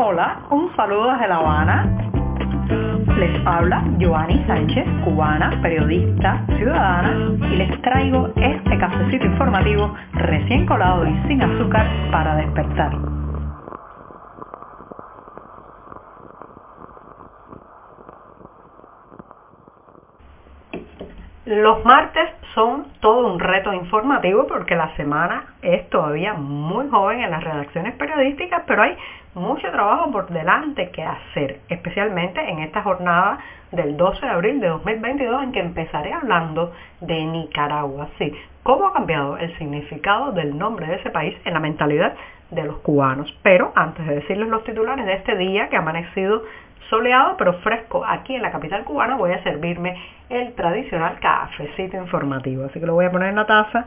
Hola, un saludo desde La Habana. Les habla Joanny Sánchez, cubana, periodista, ciudadana, y les traigo este cafecito informativo recién colado y sin azúcar para despertar. Los martes son todo un reto informativo porque la semana es todavía muy joven en las redacciones periodísticas, pero hay mucho trabajo por delante que hacer, especialmente en esta jornada del 12 de abril de 2022 en que empezaré hablando de Nicaragua. Sí, cómo ha cambiado el significado del nombre de ese país en la mentalidad de los cubanos. Pero antes de decirles los titulares de este día que ha amanecido soleado pero fresco aquí en la capital cubana, voy a servirme el tradicional cafecito informativo. Así que lo voy a poner en la taza.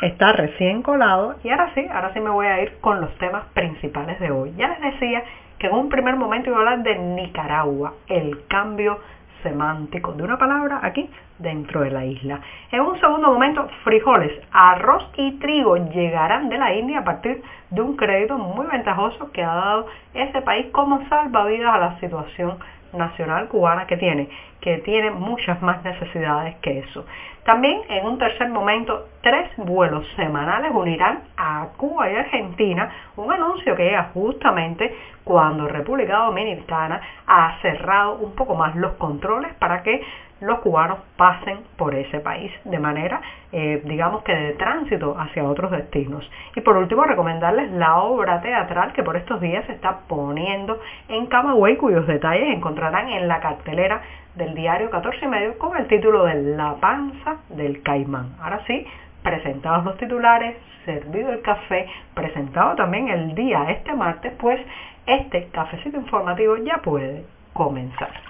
Está recién colado y ahora sí, ahora sí me voy a ir con los temas principales de hoy. Ya les decía que en un primer momento iba a hablar de Nicaragua, el cambio semántico de una palabra aquí dentro de la isla. En un segundo momento, frijoles, arroz y trigo llegarán de la India a partir de un crédito muy ventajoso que ha dado ese país como salvavidas a la situación nacional cubana que tiene, que tiene muchas más necesidades que eso. También en un tercer momento, tres vuelos semanales unirán a Cuba y Argentina, un anuncio que llega justamente cuando República Dominicana ha cerrado un poco más los controles para que los cubanos pasen por ese país de manera, eh, digamos que de tránsito hacia otros destinos. Y por último, recomendarles la obra teatral que por estos días se está poniendo en Camagüey, cuyos detalles encontrarán en la cartelera del diario 14 y medio con el título de La panza del caimán. Ahora sí, presentados los titulares, servido el café, presentado también el día este martes, pues este cafecito informativo ya puede comenzar.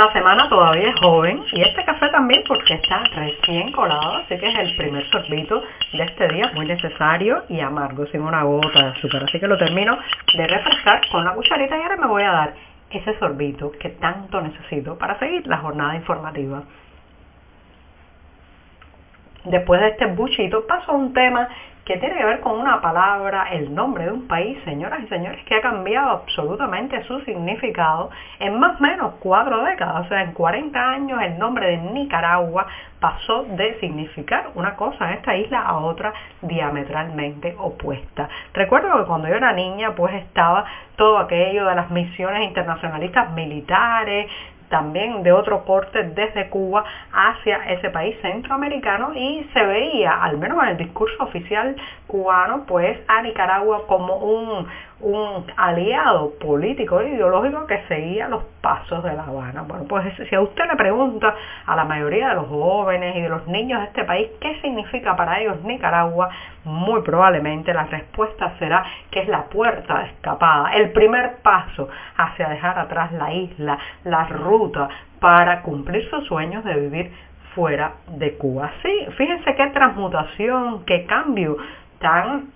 La semana todavía es joven y este café también porque está recién colado, así que es el primer sorbito de este día, muy necesario y amargo, sin una gota de azúcar. Así que lo termino de refrescar con la cucharita y ahora me voy a dar ese sorbito que tanto necesito para seguir la jornada informativa. Después de este buchito paso a un tema que tiene que ver con una palabra, el nombre de un país, señoras y señores, que ha cambiado absolutamente su significado en más o menos cuatro décadas. O sea, en 40 años el nombre de Nicaragua pasó de significar una cosa en esta isla a otra diametralmente opuesta. Recuerdo que cuando yo era niña pues estaba todo aquello de las misiones internacionalistas militares, también de otro corte desde Cuba hacia ese país centroamericano y se veía, al menos en el discurso oficial cubano, pues a Nicaragua como un, un aliado político e ideológico que seguía los pasos de La Habana. Bueno, pues si a usted le pregunta a la mayoría de los jóvenes y de los niños de este país qué significa para ellos Nicaragua, muy probablemente la respuesta será que es la puerta escapada, el primer paso hacia dejar atrás la isla, la ruta para cumplir sus sueños de vivir fuera de Cuba. Sí, fíjense qué transmutación, qué cambio tan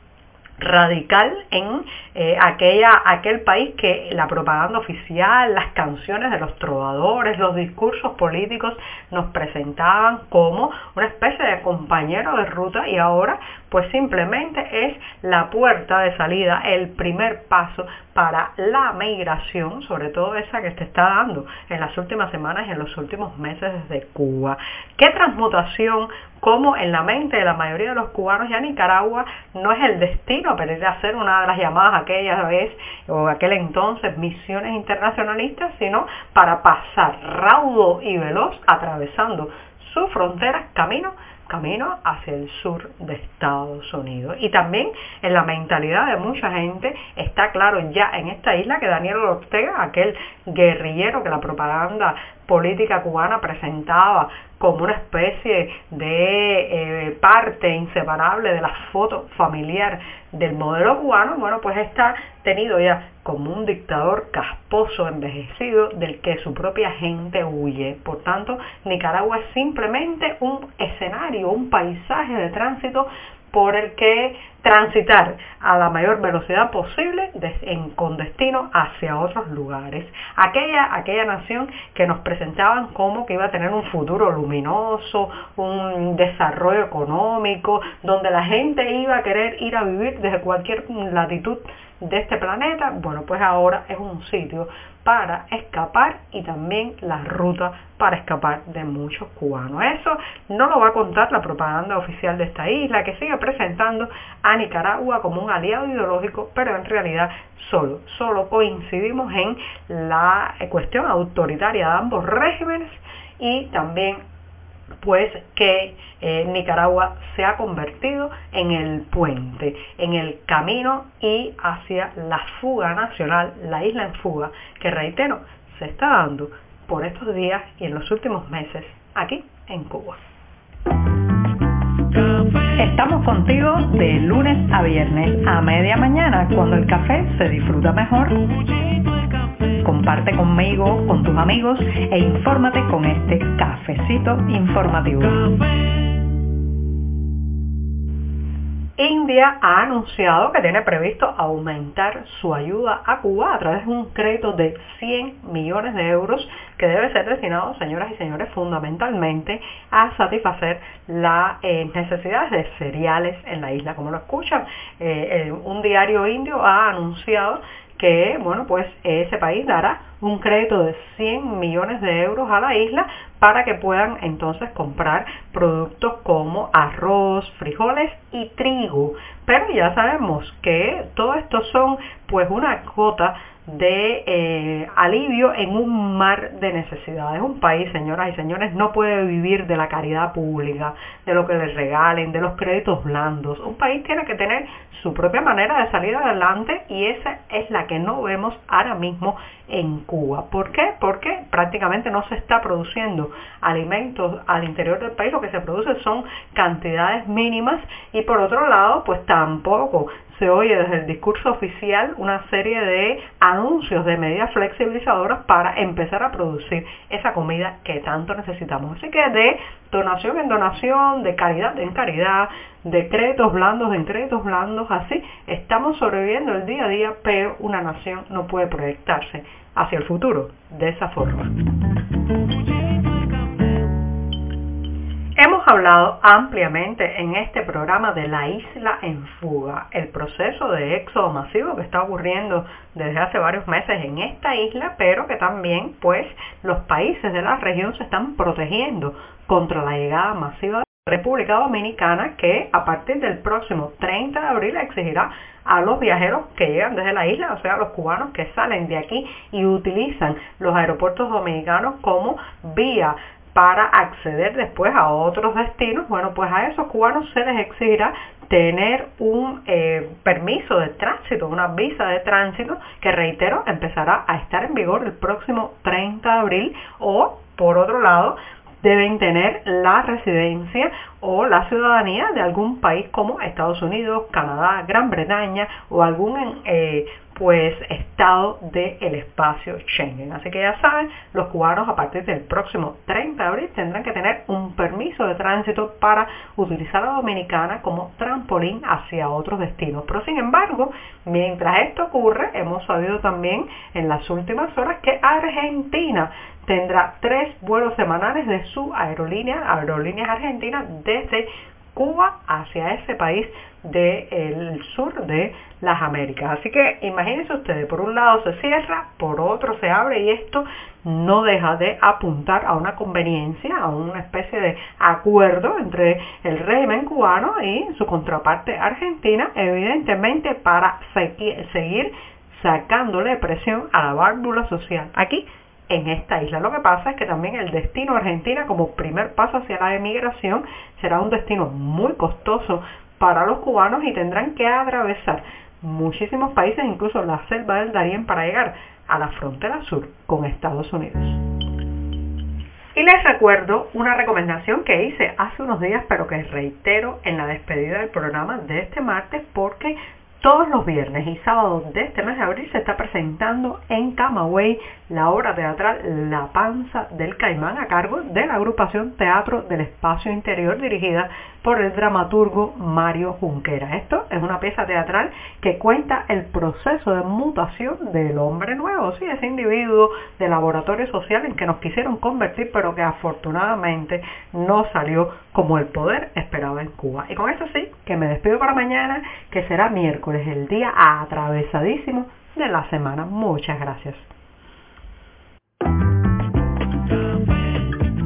radical en eh, aquella, aquel país que la propaganda oficial, las canciones de los trovadores, los discursos políticos nos presentaban como una especie de compañero de ruta y ahora pues simplemente es la puerta de salida, el primer paso para la migración, sobre todo esa que se está dando en las últimas semanas y en los últimos meses desde Cuba. ¿Qué transmutación como en la mente de la mayoría de los cubanos ya Nicaragua no es el destino pero ir a hacer una de las llamadas aquella vez o aquel entonces misiones internacionalistas, sino para pasar raudo y veloz atravesando sus fronteras camino camino hacia el sur de Estados Unidos. Y también en la mentalidad de mucha gente está claro ya en esta isla que Daniel Ortega, aquel guerrillero que la propaganda política cubana presentaba como una especie de eh, parte inseparable de la foto familiar del modelo cubano, bueno, pues está tenido ya como un dictador casposo, envejecido, del que su propia gente huye. Por tanto, Nicaragua es simplemente un escenario, un paisaje de tránsito por el que transitar a la mayor velocidad posible con destino hacia otros lugares. Aquella, aquella nación que nos presentaban como que iba a tener un futuro luminoso, un desarrollo económico, donde la gente iba a querer ir a vivir desde cualquier latitud de este planeta, bueno, pues ahora es un sitio para escapar y también la ruta para escapar de muchos cubanos. Eso no lo va a contar la propaganda oficial de esta isla, que sigue presentando a Nicaragua como un aliado ideológico, pero en realidad solo, solo coincidimos en la cuestión autoritaria de ambos regímenes y también pues que eh, Nicaragua se ha convertido en el puente, en el camino y hacia la fuga nacional, la isla en fuga, que reitero, se está dando por estos días y en los últimos meses aquí en Cuba. Estamos contigo de lunes a viernes a media mañana cuando el café se disfruta mejor. Comparte conmigo, con tus amigos e infórmate con este cafecito informativo. India ha anunciado que tiene previsto aumentar su ayuda a Cuba a través de un crédito de 100 millones de euros que debe ser destinado, señoras y señores, fundamentalmente a satisfacer las eh, necesidades de cereales en la isla. Como lo escuchan, eh, un diario indio ha anunciado que, bueno, pues ese país dará un crédito de 100 millones de euros a la isla para que puedan entonces comprar productos como arroz, frijoles y trigo. Pero ya sabemos que todo esto son pues una cota de eh, alivio en un mar de necesidades. Un país, señoras y señores, no puede vivir de la caridad pública, de lo que les regalen, de los créditos blandos. Un país tiene que tener su propia manera de salir adelante y esa es la que no vemos ahora mismo en Cuba. ¿Por qué? Porque prácticamente no se está produciendo alimentos al interior del país, lo que se produce son cantidades mínimas y por otro lado, pues tampoco se oye desde el discurso oficial una serie de anuncios de medidas flexibilizadoras para empezar a producir esa comida que tanto necesitamos. Así que de donación en donación, de caridad en caridad, de créditos blandos en créditos blandos, así estamos sobreviviendo el día a día, pero una nación no puede proyectarse hacia el futuro de esa forma. Hablado ampliamente en este programa de la isla en fuga, el proceso de éxodo masivo que está ocurriendo desde hace varios meses en esta isla, pero que también pues los países de la región se están protegiendo contra la llegada masiva de la República Dominicana que a partir del próximo 30 de abril exigirá a los viajeros que llegan desde la isla, o sea, los cubanos que salen de aquí y utilizan los aeropuertos dominicanos como vía para acceder después a otros destinos, bueno, pues a esos cubanos se les exigirá tener un eh, permiso de tránsito, una visa de tránsito que reitero empezará a estar en vigor el próximo 30 de abril o por otro lado deben tener la residencia o la ciudadanía de algún país como Estados Unidos, Canadá, Gran Bretaña o algún eh, pues estado del espacio Schengen. Así que ya saben, los cubanos a partir del próximo 30 de abril tendrán que tener un permiso de tránsito para utilizar a Dominicana como trampolín hacia otros destinos. Pero sin embargo, mientras esto ocurre, hemos sabido también en las últimas horas que Argentina tendrá tres vuelos semanales de su aerolínea, Aerolíneas Argentinas, desde Cuba hacia ese país del sur de las Américas. Así que imagínense ustedes, por un lado se cierra, por otro se abre y esto no deja de apuntar a una conveniencia, a una especie de acuerdo entre el régimen cubano y su contraparte argentina, evidentemente para seguir sacándole presión a la válvula social aquí en esta isla. Lo que pasa es que también el destino Argentina como primer paso hacia la emigración será un destino muy costoso para los cubanos y tendrán que atravesar muchísimos países, incluso la selva del Darién, para llegar a la frontera sur con Estados Unidos. Y les recuerdo una recomendación que hice hace unos días, pero que reitero en la despedida del programa de este martes, porque todos los viernes y sábados de este mes de abril se está presentando en Camagüey la obra teatral La Panza del Caimán a cargo de la agrupación Teatro del Espacio Interior dirigida por el dramaturgo Mario Junquera. Esto es una pieza teatral que cuenta el proceso de mutación del hombre nuevo, sí, ese individuo de laboratorio social en que nos quisieron convertir, pero que afortunadamente no salió como el poder esperaba en Cuba. Y con eso sí, que me despido para mañana, que será miércoles, el día atravesadísimo de la semana. Muchas gracias.